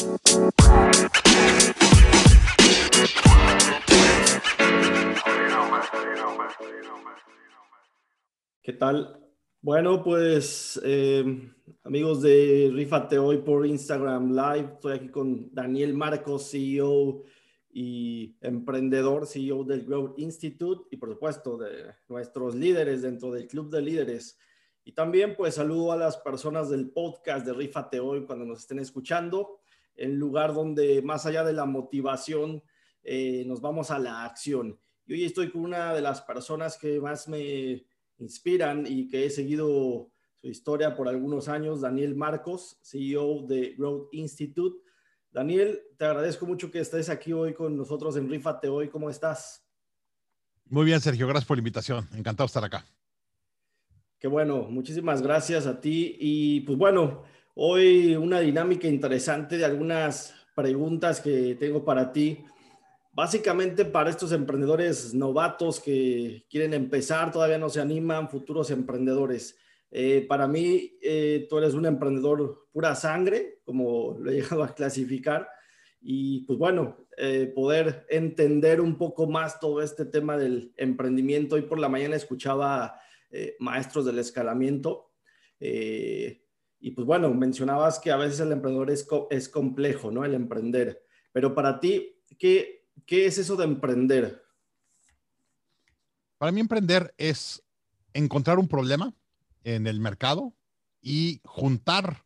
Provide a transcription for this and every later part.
¿Qué tal? Bueno, pues eh, amigos de Rifate hoy por Instagram Live, estoy aquí con Daniel Marcos, CEO y emprendedor, CEO del Growth Institute y por supuesto de nuestros líderes dentro del Club de Líderes. Y también pues saludo a las personas del podcast de Rifate hoy cuando nos estén escuchando, en lugar donde más allá de la motivación eh, nos vamos a la acción. Y hoy estoy con una de las personas que más me inspiran y que he seguido su historia por algunos años, Daniel Marcos, CEO de Growth Institute. Daniel, te agradezco mucho que estés aquí hoy con nosotros en Rifate hoy. ¿Cómo estás? Muy bien, Sergio. Gracias por la invitación. Encantado de estar acá. Qué bueno. Muchísimas gracias a ti. Y pues bueno, hoy una dinámica interesante de algunas preguntas que tengo para ti básicamente para estos emprendedores novatos que quieren empezar, todavía no se animan, futuros emprendedores. Eh, para mí, eh, tú eres un emprendedor pura sangre, como lo he llegado a clasificar, y pues bueno, eh, poder entender un poco más todo este tema del emprendimiento. Hoy por la mañana escuchaba maestros del escalamiento. Y pues bueno, mencionabas que a veces el emprendedor es, es complejo, ¿no? El emprender. Pero para ti, ¿qué, ¿Qué es eso de emprender? Para mí emprender es encontrar un problema en el mercado y juntar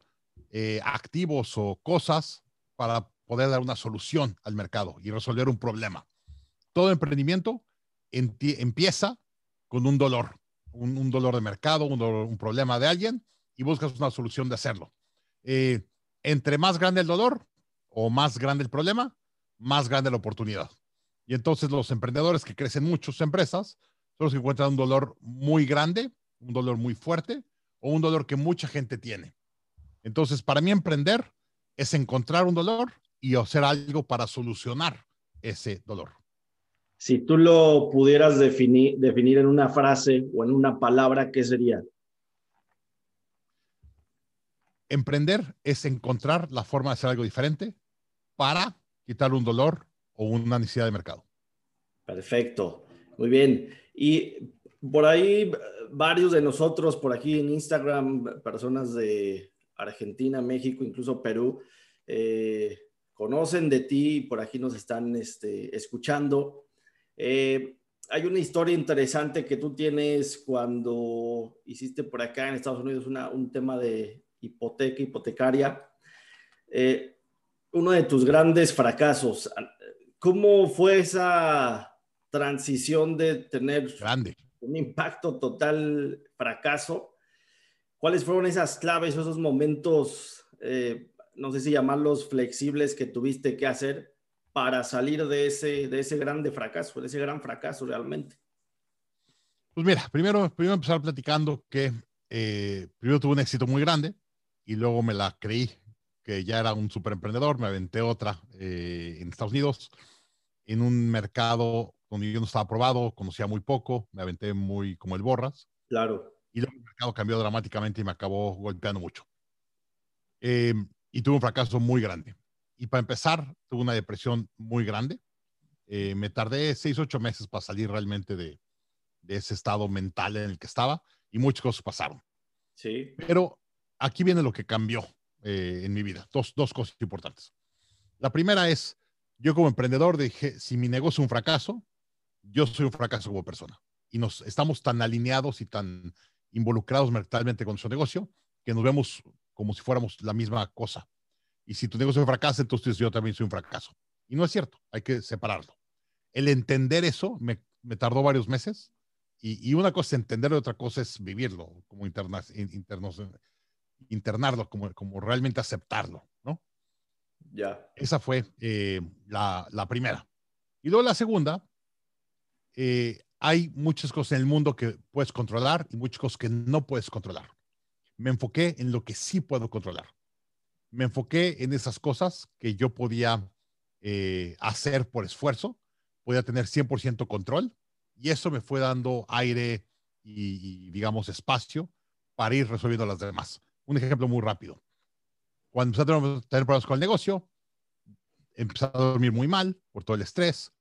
eh, activos o cosas para poder dar una solución al mercado y resolver un problema. Todo emprendimiento empieza con un dolor, un, dolor de mercado, un, problema de alguien y buscas una solución de hacerlo. Eh, entre más grande el dolor o más grande el problema, más grande la oportunidad. Y entonces los emprendedores que crecen muchas empresas son los encuentran un dolor muy grande, un dolor muy fuerte o un dolor que mucha gente tiene. Entonces, para mí emprender es encontrar un dolor y hacer algo para solucionar ese dolor. Si tú lo pudieras definir, definir en una frase o en una palabra, ¿qué sería? Emprender es encontrar la forma de hacer algo diferente para quitar un dolor o una necesidad de mercado. Perfecto, muy bien. Y por ahí varios de nosotros, por aquí en Instagram, personas de Argentina, México, incluso Perú, eh, conocen de ti y por aquí nos están este, escuchando. Eh, hay una historia interesante que tú tienes cuando hiciste por acá en Estados Unidos un tema de hipoteca hipotecaria. Eh, uno de tus grandes fracasos. ¿Cómo fue esa transición de tener Grande. un impacto total fracaso? ¿Cuáles fueron esas claves, esos momentos, eh, no sé si llamarlos flexibles, que tuviste que hacer para salir de ese, de ese grande fracaso, de ese gran fracaso realmente? Pues mira, primero, primero empezar platicando que eh, primero tuve un éxito muy grande y luego me la creí que ya era un super emprendedor, me aventé otra eh, en Estados Unidos, en un mercado donde yo no estaba probado, conocía muy poco, me aventé muy como el borras. Claro. Y luego el mercado cambió dramáticamente y me acabó golpeando mucho. Em, y tuve un fracaso muy grande. Y para empezar, tuve una depresión muy grande. Eh, me tardé seis, ocho meses para salir realmente de, de ese estado mental en el que estaba y muchas cosas pasaron. Sí. Pero aquí viene lo que cambió eh, en mi vida. Dos, dos cosas importantes. La primera es, yo como emprendedor dije, si mi negocio es un fracaso, yo soy un fracaso como persona. Y nos estamos tan alineados y tan involucrados mentalmente con nuestro negocio que nos vemos como si fuéramos la misma cosa. Y si tu negocio fracasa, entonces yo también soy un fracaso. Y no es cierto, hay que separarlo. El entender eso me, me tardó varios meses. Y, y, una cosa es entenderlo otra cosa es vivirlo como interna, internos, internarlo, como, como realmente aceptarlo, ¿no? Ya. Esa fue eh, la, la, primera. Y luego la segunda, eh, hay muchas cosas en el mundo que puedes controlar y muchas cosas que no puedes controlar. Me enfoqué en lo que sí puedo controlar. Me enfoqué en esas cosas que yo podía eh, hacer por esfuerzo, podía tener 100% control y eso me fue dando aire y, y, digamos, espacio para ir resolviendo las demás. Un ejemplo muy rápido. Cuando empecé a tener, problemas con el negocio, empecé a dormir muy mal por todo el estrés,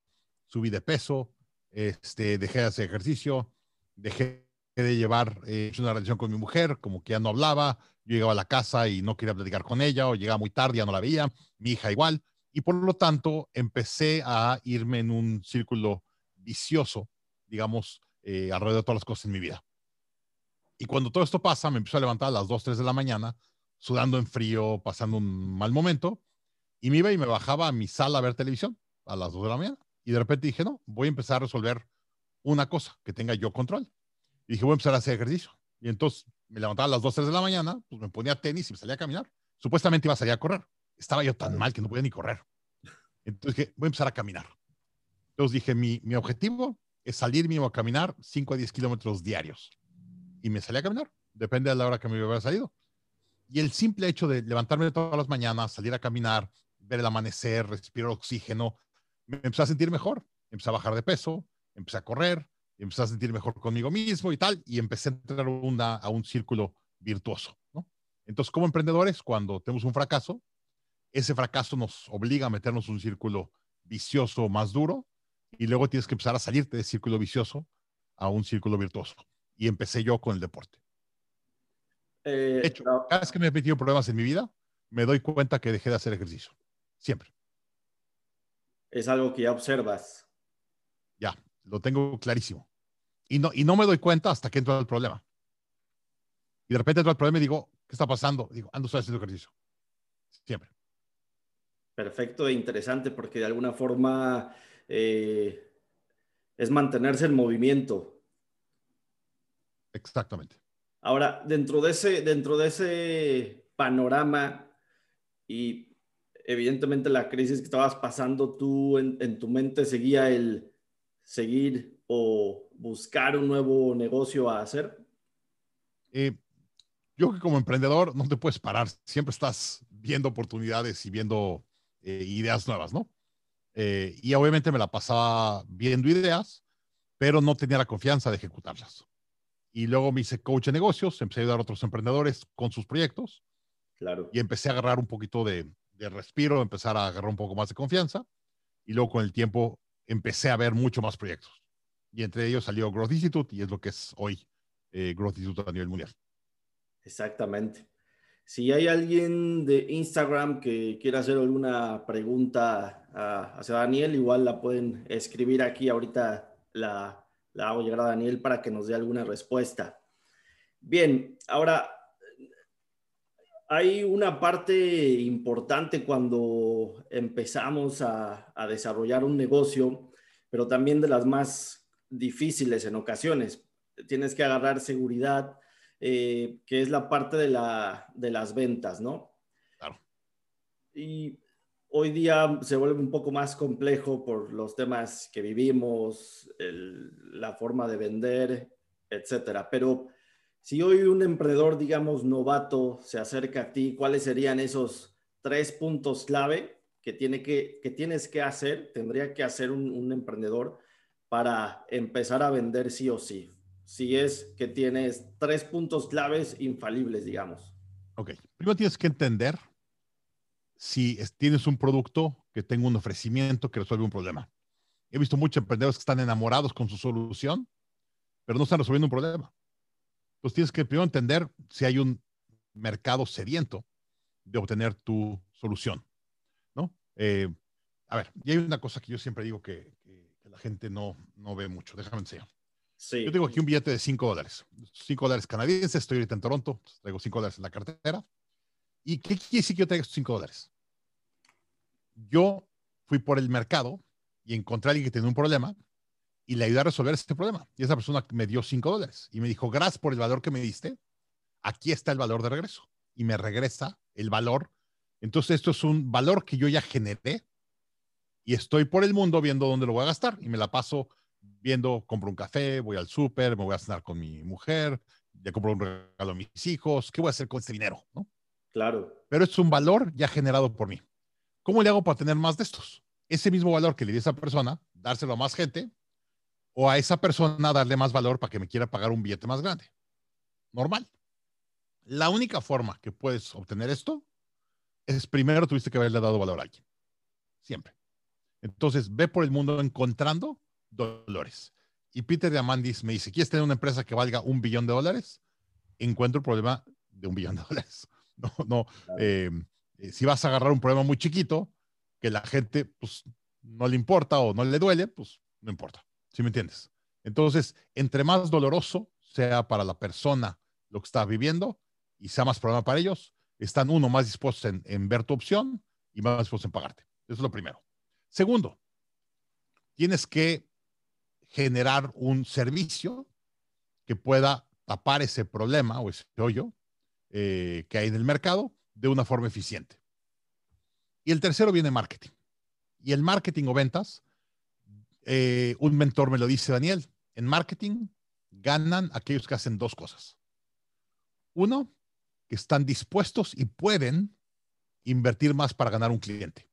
subí de peso, este, dejé de hacer ejercicio, dejé de llevar eh, una relación con mi mujer, como que ya no hablaba, yo llegaba a la casa y no quería platicar con ella, o llegaba muy tarde, ya no la veía, mi hija igual, y por lo tanto empecé a irme en un círculo vicioso, digamos, eh, alrededor de todas las cosas en mi vida. Y cuando todo esto pasa, me empiezo a levantar a las 2, 3 de la mañana, sudando en frío, pasando un mal momento, y me iba y me bajaba a mi sala a ver televisión a las 2 de la mañana. Y de repente dije, no, voy a empezar a resolver una cosa que tenga yo control. Y dije, voy a empezar a hacer ejercicio. Y entonces me levantaba a las 2, 3 de la mañana, pues me ponía tenis y me salía a caminar. Supuestamente iba a salir a correr. Estaba yo tan mal que no podía ni correr. Entonces dije, voy a empezar a caminar. Entonces dije, mi, mi objetivo es salir mínimo a caminar 5 a 10 kilómetros diarios. Y me salí a caminar, depende de la hora que me hubiera salido. Y el simple hecho de levantarme todas las mañanas, salir a caminar, ver el amanecer, respirar oxígeno, me empecé a sentir mejor. Empecé a bajar de peso, empecé a correr, empecé a sentir mejor conmigo mismo y tal, y empecé a entrar una, a un círculo virtuoso. Entonces, como emprendedores, cuando tenemos un fracaso, ese fracaso nos obliga a meternos en un círculo vicioso más duro, y luego tienes que empezar a salirte de círculo vicioso a un círculo virtuoso. Y empecé yo con el deporte. Eh, de hecho, cada vez que me he metido problemas en mi vida, me doy cuenta que dejé de hacer ejercicio. Siempre. Es algo que ya observas. Ya, lo tengo clarísimo. Y no, y no me doy cuenta hasta que entro al problema. Y de repente entro al problema y digo, ¿qué está pasando? Digo, ando estoy haciendo ejercicio. Siempre. Perfecto e interesante porque de alguna forma eh, es mantenerse en movimiento. Exactamente. Ahora, dentro de ese, dentro de ese panorama y evidentemente la crisis que estabas pasando, tú en, tu mente seguía el seguir o buscar un nuevo negocio a hacer? Eh, yo que como emprendedor no te puedes parar, siempre estás viendo oportunidades y viendo eh, ideas nuevas, ¿no? Eh, y obviamente me la pasaba viendo ideas, pero no tenía la confianza de ejecutarlas. Y luego me hice coach de negocios, empecé a ayudar a otros emprendedores con sus proyectos. Claro. Y empecé a agarrar un poquito de, de respiro, empezar a agarrar un poco más de confianza. Y luego con el tiempo empecé a ver mucho más proyectos. Y entre ellos salió Growth Institute y es lo que es hoy eh, Growth Institute a nivel mundial. Exactamente. Si hay alguien de Instagram que quiera hacer alguna pregunta hacia Daniel, igual la pueden escribir aquí. Ahorita la, la hago llegar a Daniel para que nos dé alguna respuesta. Bien, ahora hay una parte importante cuando empezamos a, a, desarrollar un negocio, pero también de las más difíciles en ocasiones. Tienes que agarrar seguridad, eh, que es la parte de, la, de las ventas, ¿no? Claro. Y hoy día se vuelve un poco más complejo por los temas que vivimos, la forma de vender, etcétera. Pero si hoy un emprendedor, digamos, novato, se acerca a ti, ¿cuáles serían esos tres puntos clave que, tiene que, que tienes que hacer, tendría que hacer un, un emprendedor para empezar a vender sí o sí? si es que tienes tres puntos claves infalibles, digamos. Ok, primero tienes que entender si tienes un producto que tenga un ofrecimiento que resuelve un problema. He visto muchos emprendedores que están enamorados con su solución, pero no están resolviendo un problema. Entonces tienes que primero entender si hay un mercado sediento de obtener tu solución, ¿no? Eh, a ver, y hay una cosa que yo siempre digo que, la gente no, no ve mucho. Déjame enseñar. Yo tengo aquí un billete de 5 dólares. 5 dólares canadienses. Estoy ahorita en Toronto. Traigo 5 dólares en la cartera. ¿Y qué quiere decir que yo traiga estos 5 dólares? Yo fui por el mercado y encontré a alguien que tenía un problema y le ayudé a resolver este problema. Y esa persona me dio 5 dólares y me dijo, gracias por el valor que me diste. Aquí está el valor de regreso. Y me regresa el valor. Entonces, esto es un valor que yo ya generé y estoy por el mundo viendo dónde lo voy a gastar y me la paso viendo, compro un café, voy al súper, me voy a cenar con mi mujer, ya compro un regalo a mis hijos, ¿qué voy a hacer con este dinero? ¿no? Claro. Pero es un valor ya generado por mí. ¿Cómo le hago para tener más de estos? Ese mismo valor que le di a esa persona, dárselo a más gente, o a esa persona darle más valor para que me quiera pagar un billete más grande. Normal. La única forma que puedes obtener esto es primero tuviste que haberle dado valor a alguien. siempre. Entonces, ve por el mundo encontrando dolores. Y Peter Diamandis me dice, ¿quieres tener una empresa que valga un billón de dólares? Encuentro el problema de un billón de dólares. No, no. Eh, eh, si vas a agarrar un problema muy chiquito, que la gente pues, no le importa o no le duele, pues no importa. ¿Sí me entiendes? Entonces, entre más doloroso sea para la persona lo que está viviendo y sea más problema para ellos, están uno más dispuestos en, ver tu opción y más dispuestos en pagarte. Eso es lo primero. Segundo, tienes que generar un servicio que pueda tapar ese problema o ese hoyo eh, que hay en el mercado de una forma eficiente. Y el tercero viene marketing. Y el marketing o ventas, eh, un mentor me lo dice, Daniel, en marketing ganan aquellos que hacen dos cosas. Uno, que están dispuestos y pueden invertir más para ganar un cliente.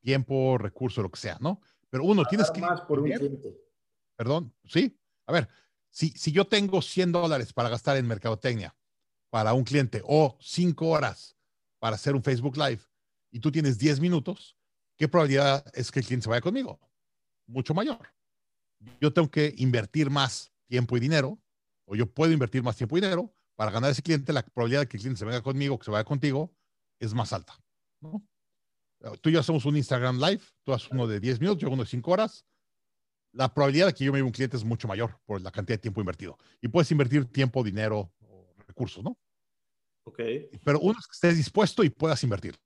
Tiempo, recurso, lo que sea, ¿no? Pero uno, tienes que... Más por un cliente. Perdón, sí. A ver, si, si yo tengo 100 dólares para gastar en mercadotecnia para un cliente o 5 horas para hacer un Facebook Live y tú tienes 10 minutos, ¿qué probabilidad es que el cliente se vaya conmigo? Mucho mayor. Yo tengo que invertir más tiempo y dinero, o yo puedo invertir más tiempo y dinero para ganar ese cliente. La probabilidad de que el cliente se venga conmigo, que se vaya contigo, es más alta. ¿no? Tú y yo hacemos un Instagram Live, tú haces uno de 10 minutos, yo uno de 5 horas la probabilidad de que yo me lleve un cliente es mucho mayor por la cantidad de tiempo invertido. Y puedes invertir tiempo, dinero recursos, ¿no? Ok. Pero uno es que estés dispuesto y puedas invertirlo.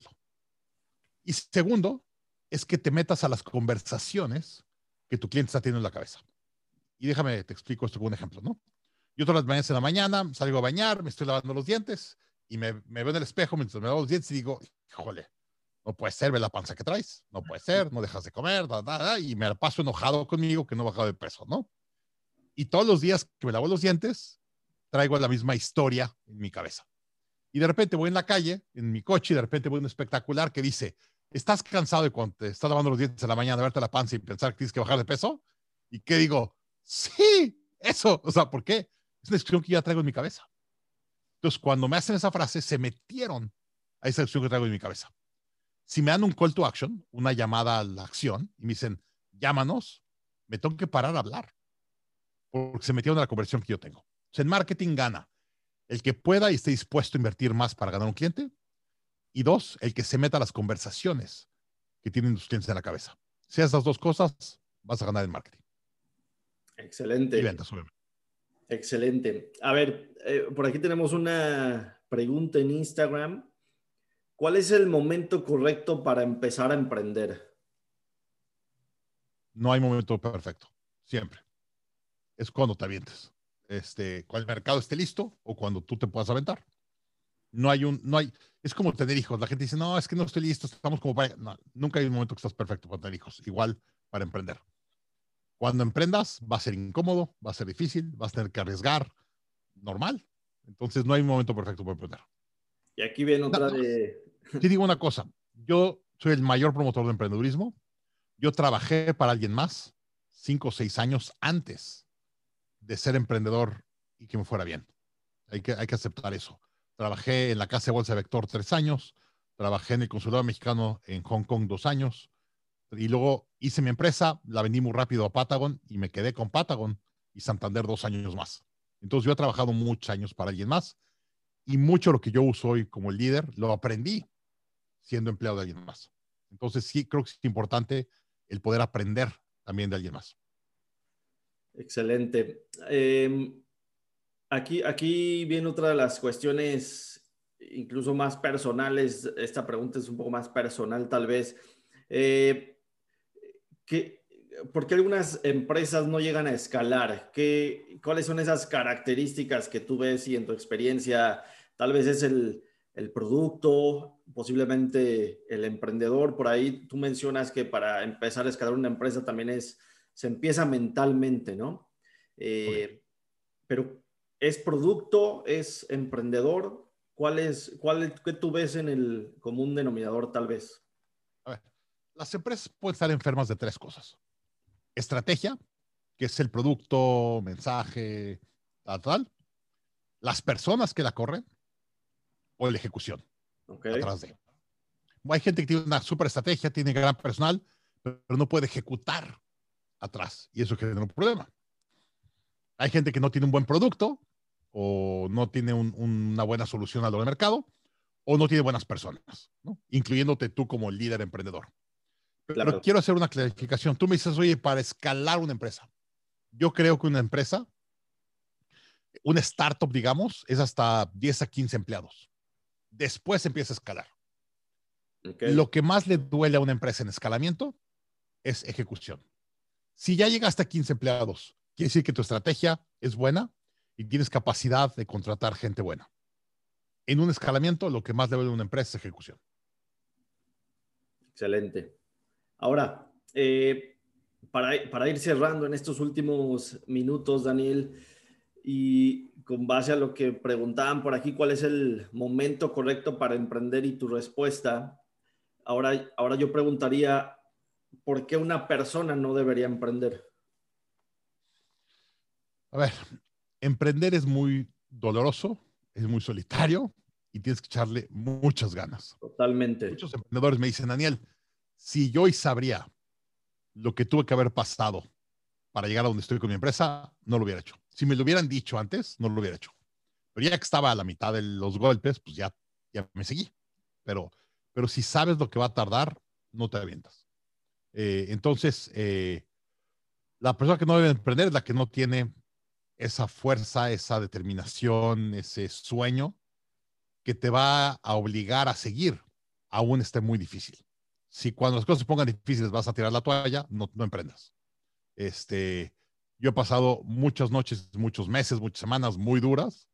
Y segundo, es que te metas a las conversaciones que tu cliente está teniendo en la cabeza. Y déjame, te explico esto con un ejemplo, ¿no? Yo todas las mañanas en la mañana salgo a bañar, me estoy lavando los dientes y me, me veo en el espejo mientras me lavo los dientes y digo, híjole, no puede ser, ve la panza que traes, no puede ser, no dejas de comer, y me la paso enojado conmigo que no he bajado de peso, ¿no? Y todos los días que me lavo los dientes, traigo la misma historia en mi cabeza. Y de repente voy en la calle, en mi coche, y de repente voy a un espectacular que dice, ¿estás cansado de cuando te estás lavando los dientes en la mañana, de verte la panza y pensar que tienes que bajar de peso? ¿Y qué digo? Sí, eso. O sea, ¿por qué? Es una discusión que ya traigo en mi cabeza. Entonces, cuando me hacen esa frase, se metieron a esa discusión que traigo en mi cabeza si me dan un call to action, una llamada a la acción, y me dicen, llámanos, me tengo que parar a hablar, porque se metieron en la conversión que yo tengo. O sea, en marketing gana el que pueda y esté dispuesto a invertir más para ganar un cliente, y dos, el que se meta a las conversaciones que tienen los clientes en la cabeza. Si esas dos cosas, vas a ganar en marketing. Excelente. Y ventas, obviamente. Excelente. A ver, eh, por aquí tenemos una pregunta en Instagram ¿Cuál es el momento correcto para empezar a emprender? No hay momento perfecto, siempre. Es cuando te avientes. Este, cuando el mercado esté listo o cuando tú te puedas aventar. No hay un, no hay, es como tener hijos. La gente dice, no, es que no estoy listo, estamos como para. No, nunca hay un momento que estás perfecto para tener hijos. Igual para emprender. Cuando emprendas, va a ser incómodo, va a ser difícil, vas a tener que arriesgar. Normal. Entonces, no hay un momento perfecto para emprender. Y aquí viene otra de, te digo una cosa, yo soy el mayor promotor de emprendedurismo. Yo trabajé para alguien más cinco o seis años antes de ser emprendedor y que me fuera bien. Hay que, hay que aceptar eso. Trabajé en la Casa de Bolsa de Vector tres años, trabajé en el Consulado Mexicano en Hong Kong dos años, y luego hice mi empresa, la vendí muy rápido a Patagon y me quedé con Patagon y Santander dos años más. Entonces yo he trabajado muchos años para alguien más y mucho lo que yo uso hoy como líder lo aprendí siendo empleado de alguien más. Entonces sí creo que es importante el poder aprender también de alguien más. Excelente. Em, aquí, aquí viene otra de las cuestiones incluso más personales. Esta pregunta es un poco más personal tal vez. Eh, ¿Por qué algunas empresas no llegan a escalar? ¿Qué, ¿Cuáles son esas características que tú ves y en tu experiencia tal vez es el, el producto, posiblemente el emprendedor. Por ahí tú mencionas que para empezar a escalar una empresa también es, se empieza mentalmente, ¿no? Eh, pero es producto, es emprendedor. ¿Cuál es, cuál, qué tú ves en el común denominador tal vez? A ver, las empresas pueden estar enfermas de tres cosas. Estrategia, que es el producto, mensaje, tal, tal. Las personas que la corren, o la ejecución. Okay. Atrás de. Hay gente que tiene una super estrategia, tiene gran personal, pero no puede ejecutar atrás y eso genera un problema. Hay gente que no tiene un buen producto o no tiene una buena solución a lo del mercado o no tiene buenas personas, ¿no? incluyéndote tú como líder emprendedor. Pero quiero hacer una clarificación. Tú me dices, oye, para escalar una empresa. Yo creo que una empresa, una startup, digamos, es hasta 10 a 15 empleados. Después empieza a escalar. Lo que más le duele a una empresa en escalamiento es ejecución. Si ya llegaste a 15 empleados, quiere decir que tu estrategia es buena y tienes capacidad de contratar gente buena. En un escalamiento, lo que más duele a una empresa es ejecución. Excelente. Ahora, eh, para, para ir cerrando en estos últimos minutos, Daniel, y con base a lo que preguntaban por aquí, ¿cuál es el momento correcto para emprender y tu respuesta? Ahora, ahora yo preguntaría, ¿por qué una persona no debería emprender? A ver, emprender es muy doloroso, es muy solitario y tienes que echarle muchas ganas. Totalmente. Muchos emprendedores me dicen, Daniel, si yo hoy sabría lo que tuve que haber pasado para llegar a donde estoy con mi empresa, no lo hubiera hecho. Si me lo hubieran dicho antes, no lo hubiera hecho. Pero ya que estaba a la mitad de los golpes, pues ya, ya me seguí. Pero, pero si sabes lo que va a tardar, no te avientas. Eh, entonces, eh, la persona que no debe emprender es la que no tiene esa fuerza, esa determinación, ese sueño que te va a obligar a seguir, aún esté muy difícil. Si cuando las cosas se pongan difíciles vas a tirar la toalla, no, no emprendas. Este, yo he pasado muchas noches, muchos meses, muchas semanas muy duras,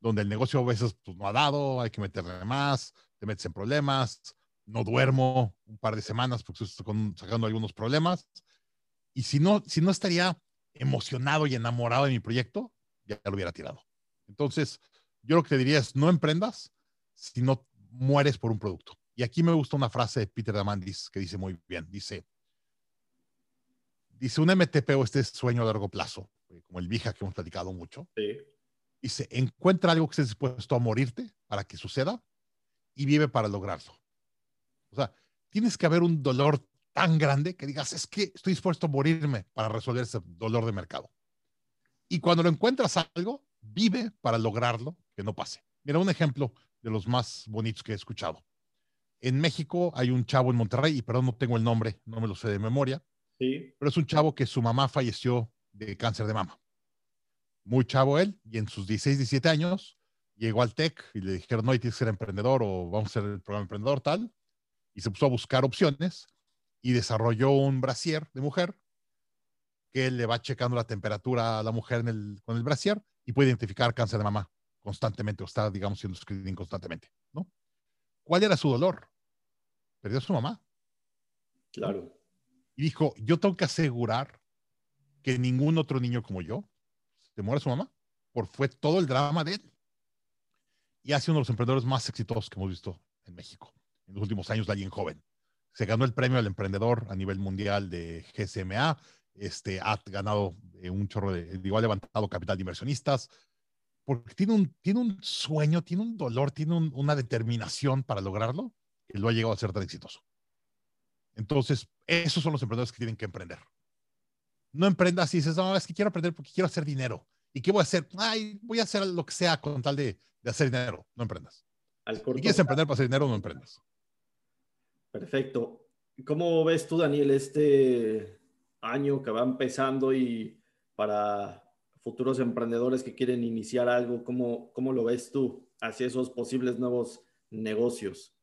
donde el negocio a veces pues, no ha dado, hay que meterle más, te metes en problemas, no duermo un par de semanas porque estoy sacando algunos problemas. Y si no, si no estaría emocionado y enamorado de mi proyecto, ya lo hubiera tirado. Entonces, yo lo que te diría es, no emprendas si no mueres por un producto. Y aquí me gusta una frase de Peter Diamandis que dice muy bien, dice, dice un MTP o este sueño a largo plazo, eh, como el Vija que hemos platicado mucho, dice, encuentra algo que estés dispuesto a morirte para que suceda y vive para lograrlo. O sea, tienes que haber un dolor tan grande que digas, es que estoy dispuesto a morirme para resolver ese dolor de mercado. Y cuando lo encuentras algo, vive para lograrlo, que no pase. Mira, un ejemplo de los más bonitos que he escuchado. En México hay un chavo en Monterrey, y perdón, no tengo el nombre, no me lo sé de memoria, sí. pero es un chavo que su mamá falleció de cáncer de mama. Muy chavo él, y en sus 16, 17 años, llegó al TEC y le dijeron, no, hay que ser emprendedor o vamos a ser el programa emprendedor tal, y se puso a buscar opciones y desarrolló un brasier de mujer que le va checando la temperatura a la mujer con el brasier y puede identificar cáncer de mama constantemente o está, digamos, siendo screening constantemente, ¿no? ¿Cuál era su dolor? Perdió a su mamá. Claro. Y dijo, yo tengo que asegurar que ningún otro niño como yo se muera su mamá, por fue todo el drama de él. Y ha sido uno de los emprendedores más exitosos que hemos visto en México en los últimos años de alguien joven se ganó el premio al emprendedor a nivel mundial de GSMA, este, ha ganado eh, un chorro de, digo, ha levantado capital de inversionistas, porque tiene un, tiene un sueño, tiene un dolor, tiene una determinación para lograrlo, que lo ha llegado a ser tan exitoso. Entonces, esos son los emprendedores que tienen que emprender. No emprendas y dices, no, es que quiero aprender porque quiero hacer dinero. ¿Y qué voy a hacer? Ay, voy a hacer lo que sea con tal de, de hacer dinero. No emprendas. si quieres emprender para hacer dinero, no emprendas. Perfecto. ¿Cómo ves tú, Daniel, este año que va empezando y para futuros emprendedores que quieren iniciar algo, ¿cómo, cómo lo ves tú hacia esos posibles nuevos negocios?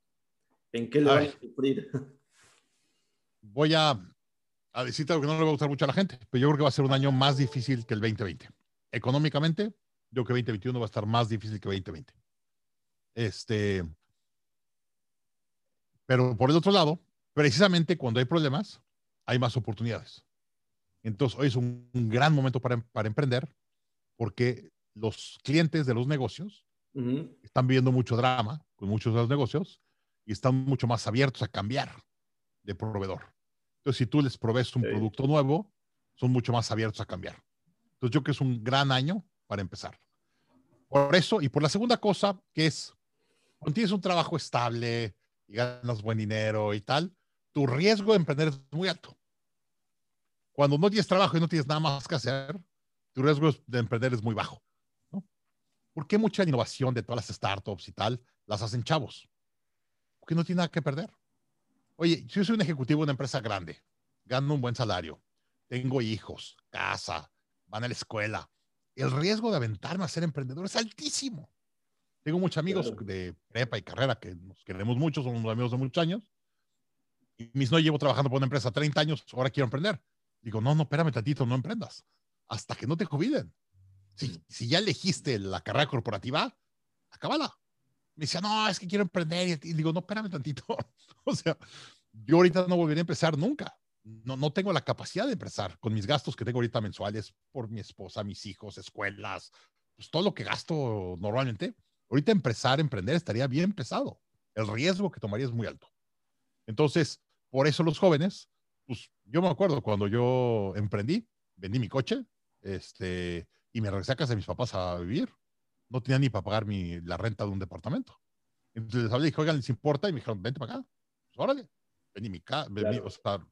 ¿En qué le van a sufrir? Voy a, a decirte algo que no le va a gustar mucho a la gente, pero yo creo que va a ser un año más difícil que el 2020. Económicamente, yo creo que 2021 va a estar más difícil que 2020. Este, pero por el otro lado, precisamente cuando hay problemas, hay más oportunidades. Entonces, hoy es un, gran momento para, para, emprender porque los clientes de los negocios están viviendo mucho drama con muchos de los negocios y están mucho más abiertos a cambiar de proveedor. Entonces, si tú les provees un producto nuevo, son mucho más abiertos a cambiar. Entonces, yo creo que es un gran año para empezar. Por eso, y por la segunda cosa, que es, cuando tienes un trabajo estable, y ganas buen dinero y tal, tu riesgo de emprender es muy alto. Cuando no tienes trabajo y no tienes nada más que hacer, tu riesgo de emprender es muy bajo. ¿Por qué mucha innovación de todas las startups y tal las hacen chavos? Porque no tiene nada que perder. Oye, yo soy un ejecutivo de una empresa grande, gano un buen salario, tengo hijos, casa, van a la escuela, el riesgo de aventarme a ser emprendedor es altísimo. Tengo muchos amigos de prepa y carrera que nos queremos mucho, somos amigos de muchos años. Y mis no llevo trabajando por una empresa 30 años, ahora quiero emprender. Digo, no, no, espérame tantito, no emprendas. Hasta que no te jubilen. Si, si ya elegiste la carrera corporativa, acábala. Me decía, no, es que quiero emprender. Y digo, no, espérame tantito. o sea, yo ahorita no volvería a empezar nunca. No, no tengo la capacidad de empezar con mis gastos que tengo ahorita mensuales por mi esposa, mis hijos, escuelas, pues todo lo que gasto normalmente. Ahorita empezar, emprender estaría bien pesado. El riesgo que tomaría es muy alto. Entonces, por eso los jóvenes, pues yo me acuerdo cuando yo emprendí, vendí mi coche, este, y me regresé a casa de mis papás a vivir. No tenía ni para pagar mi, la renta de un departamento. Entonces les hablé y dije, oigan, ¿les importa? Y me dijeron, vente para acá. Pues, órale. Vendí mi casa, o sea,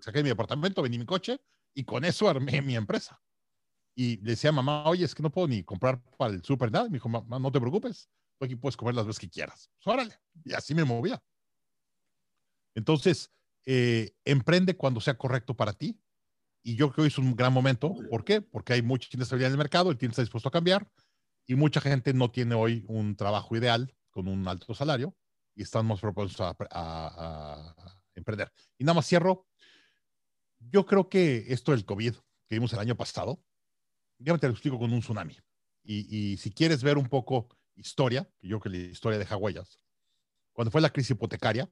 saqué mi departamento, vendí mi coche y con eso armé mi empresa. Y le decía a mamá, oye, es que no puedo ni comprar para el súper nada. Me dijo, mamá, no te preocupes, tú aquí puedes comer las veces que quieras. Pues, órale. Y así me movía. Entonces, eh, emprende cuando sea correcto para ti. Y yo creo que hoy es un gran momento. ¿Por qué? Porque hay mucha inestabilidad en el mercado, el cliente está dispuesto a cambiar y mucha gente no tiene hoy un trabajo ideal con un alto salario y están más propensos a, a, emprender. Y nada más cierro. Yo creo que esto del COVID que vimos el año pasado, ya te lo explico con un tsunami. Y, y si quieres ver un poco historia, yo creo que la historia deja huellas, cuando fue la crisis hipotecaria,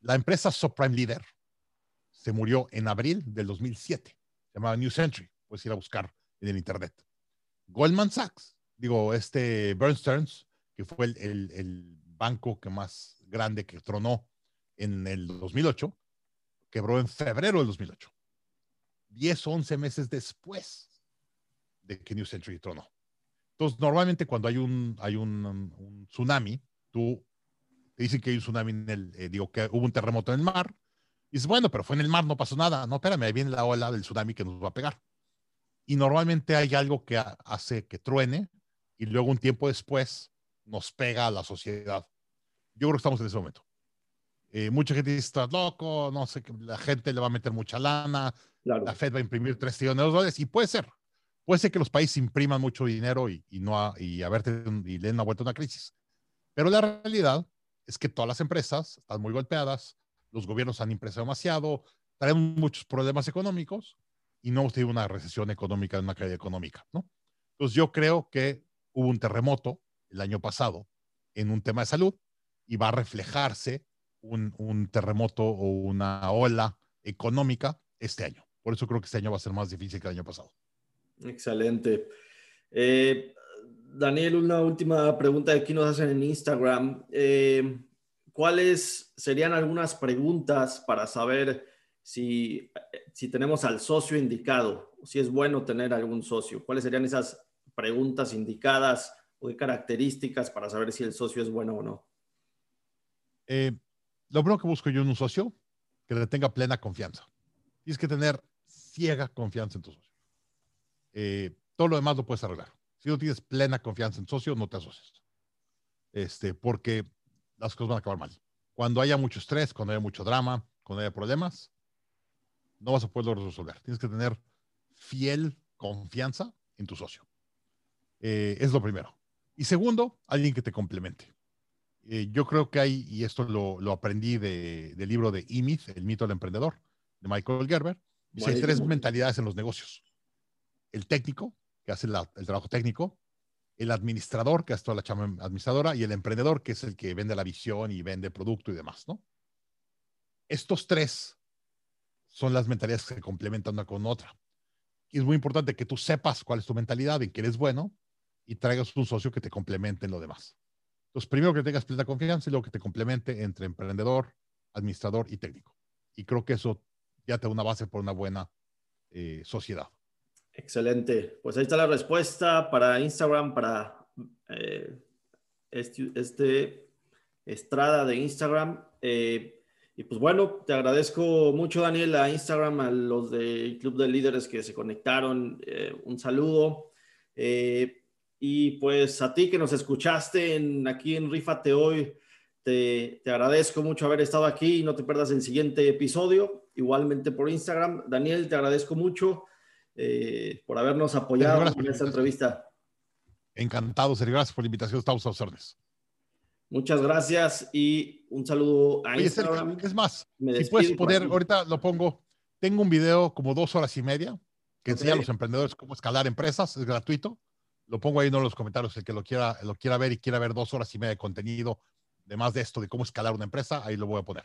la empresa subprime leader se murió en abril del 2007. Se llamaba New Century. Puedes ir a buscar en el internet. Goldman Sachs, digo, este Bernsteins, que fue el, el, el banco que más grande que tronó en el 2008, quebró en febrero del 2008. 10 o 11 meses después de que New Century tronó. Entonces, normalmente cuando hay un, hay un, un tsunami, tú te dicen que hay un tsunami en el, eh, digo que hubo un terremoto en el mar. Y dices, bueno, pero fue en el mar, no pasó nada. No, espérame, ahí viene la ola del tsunami que nos va a pegar. Y normalmente hay algo que hace que truene y luego un tiempo después nos pega a la sociedad. Yo creo que estamos en ese momento. Eh, mucha gente dice, estás loco, no sé, la gente le va a meter mucha lana, la Fed va a imprimir 3 trillones de dólares, y puede ser. Puede ser que los países impriman mucho dinero y, y no y, a y le den una vuelta a una crisis. Pero la realidad es que todas las empresas están muy golpeadas, los gobiernos han impreso demasiado, traen muchos problemas económicos y no hemos tenido una recesión económica, una caída económica, ¿no? Entonces yo creo que hubo un terremoto el año pasado en un tema de salud y va a reflejarse un, un terremoto o una ola económica este año. Por eso creo que este año va a ser más difícil que el año pasado. Excelente. Eh, Daniel, una última pregunta de aquí nos hacen en Instagram. Eh, ¿Cuáles serían algunas preguntas para saber si, si tenemos al socio indicado, si es bueno tener algún socio? ¿Cuáles serían esas preguntas indicadas o qué características para saber si el socio es bueno o no? Eh, lo primero que busco yo en un socio, que le tenga plena confianza. Tienes que tener ciega confianza en tu socio. Eh, todo lo demás lo puedes arreglar. Si no tienes plena confianza en socio, no te asocies. Este, porque las cosas van a acabar mal. Cuando haya mucho estrés, cuando haya mucho drama, cuando haya problemas, no vas a poderlo resolver. Tienes que tener fiel confianza en tu socio. Eh, es lo primero. Y segundo, alguien que te complemente. Eh, yo creo que hay, y esto lo, lo aprendí de, del libro de E-Myth, El mito del emprendedor, de Michael Gerber, dice, hay tres mentalidades en los negocios. El técnico, que hace el trabajo técnico, el administrador, que hace toda la chama administradora, y el emprendedor, que es el que vende la visión y vende producto y demás, ¿no? Estos tres son las mentalidades que se complementan una con otra. Y es muy importante que tú sepas cuál es tu mentalidad, en qué eres bueno, y traigas un socio que te complemente en lo demás. Entonces, primero que tengas plena confianza y luego que te complemente entre emprendedor, administrador y técnico. Y creo que eso ya te da una base por una buena eh, sociedad. Excelente. Pues ahí está la respuesta para Instagram, para eh, este, este, Estrada de Instagram. Eh, y pues bueno, te agradezco mucho, Daniel, a Instagram, a los del Club de Líderes que se conectaron. Eh, un saludo. y pues a ti que nos escuchaste en, aquí en Rifate hoy, te, te, agradezco mucho haber estado aquí no te pierdas el siguiente episodio. Igualmente por Instagram. Daniel, te agradezco mucho por habernos apoyado en esta entrevista. Encantado, Sergio. Gracias por la invitación. Estamos a los órdenes. Muchas gracias y un saludo a Instagram. es más, si puedes poner, ahorita lo pongo, tengo un video como dos horas y media que enseña a los emprendedores cómo escalar empresas, es gratuito. Lo pongo ahí en los comentarios, el que lo quiera, lo quiera ver y quiera ver dos horas y media de contenido, además de esto, de cómo escalar una empresa, ahí lo voy a poner.